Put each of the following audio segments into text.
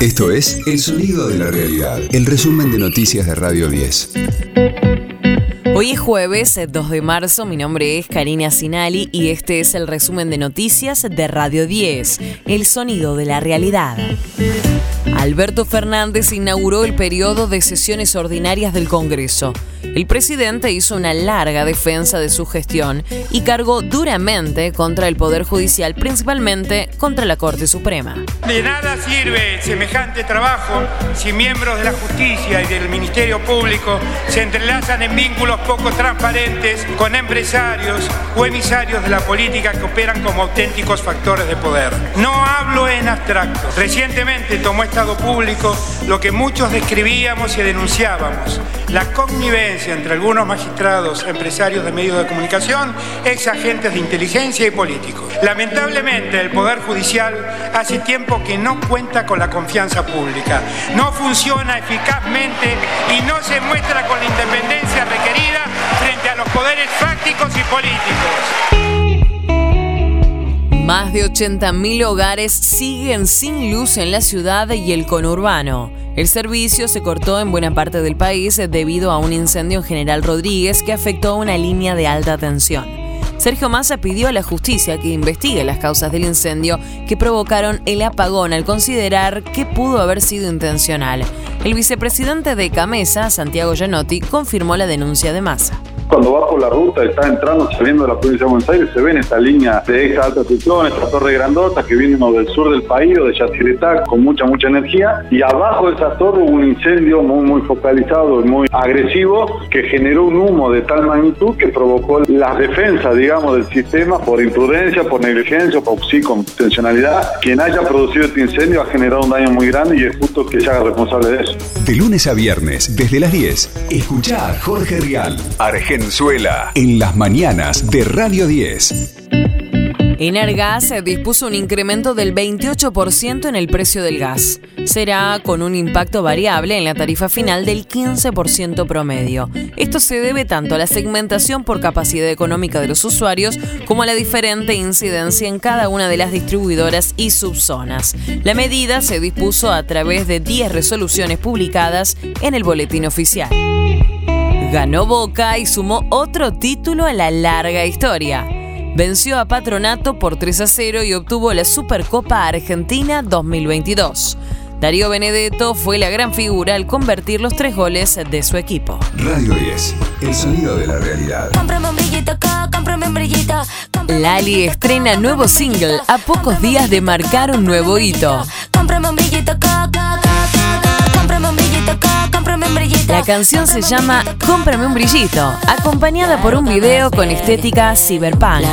Esto es El Sonido de la Realidad, el resumen de noticias de Radio 10. Hoy es jueves 2 de marzo, mi nombre es Karina Sinali y este es el resumen de noticias de Radio 10, El Sonido de la Realidad. Alberto Fernández inauguró el periodo de sesiones ordinarias del Congreso. El presidente hizo una larga defensa de su gestión y cargó duramente contra el Poder Judicial, principalmente contra la Corte Suprema. De nada sirve semejante trabajo si miembros de la justicia y del Ministerio Público se entrelazan en vínculos poco transparentes con empresarios o emisarios de la política que operan como auténticos factores de poder. No hablo en abstracto. Recientemente tomó Estado Público lo que muchos describíamos y denunciábamos, la connivencia entre algunos magistrados, empresarios de medios de comunicación, ex agentes de inteligencia y políticos. Lamentablemente, el Poder Judicial hace tiempo que no cuenta con la confianza pública, no funciona eficazmente y no se muestra con la independencia requerida frente a los poderes fácticos y políticos. Más de 80.000 hogares siguen sin luz en la ciudad y el conurbano. El servicio se cortó en buena parte del país debido a un incendio en General Rodríguez que afectó una línea de alta tensión. Sergio Massa pidió a la justicia que investigue las causas del incendio que provocaron el apagón al considerar que pudo haber sido intencional. El vicepresidente de Camesa, Santiago Gianotti, confirmó la denuncia de Massa cuando va por la ruta está entrando, saliendo de la provincia de Buenos Aires, se ven esta línea de esta alta tensión, esta torre grandota que viene del sur del país o de Yacyretá con mucha, mucha energía. Y abajo de esa torre hubo un incendio muy, muy focalizado y muy agresivo que generó un humo de tal magnitud que provocó las defensas, digamos, del sistema por imprudencia, por negligencia, por sí, con intencionalidad. Quien haya producido este incendio ha generado un daño muy grande y es justo que se haga responsable de eso. De lunes a viernes, desde las 10, escucha a Jorge Rial, Argentina En las mañanas de Radio 10. Enargas dispuso un incremento del 28% en el precio del gas. Será con un impacto variable en la tarifa final del 15% promedio. Esto se debe tanto a la segmentación por capacidad económica de los usuarios como a la diferente incidencia en cada una de las distribuidoras y subzonas. La medida se dispuso a través de 10 resoluciones publicadas en el boletín oficial. Ganó Boca y sumó otro título a la larga historia. Venció a Patronato por 3 a 0 y obtuvo la Supercopa Argentina 2022. Darío Benedetto fue la gran figura al convertir los tres goles de su equipo. Radio 10, el sonido de la realidad. Lali estrena nuevo single a pocos días de marcar un nuevo hito. La canción se llama Cómprame un brillito, acompañada por un video con estética cyberpunk.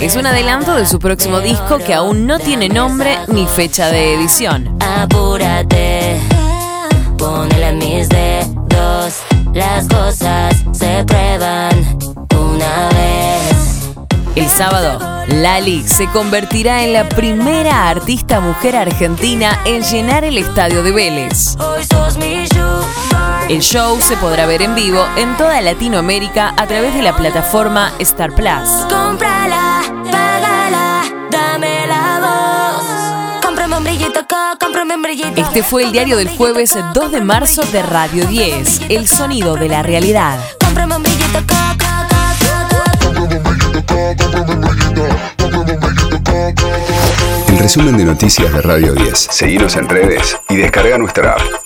Es un adelanto de su próximo disco que aún no tiene nombre ni fecha de edición. Apúrate, El sábado, Lali se convertirá en la primera artista mujer argentina en llenar el estadio de Vélez. El show se podrá ver en vivo en toda Latinoamérica a través de la plataforma Star Plus. Este fue el diario del jueves 2 de marzo de Radio 10, El sonido de la realidad. El resumen de noticias de Radio 10. Seguimos en redes y descarga nuestra app.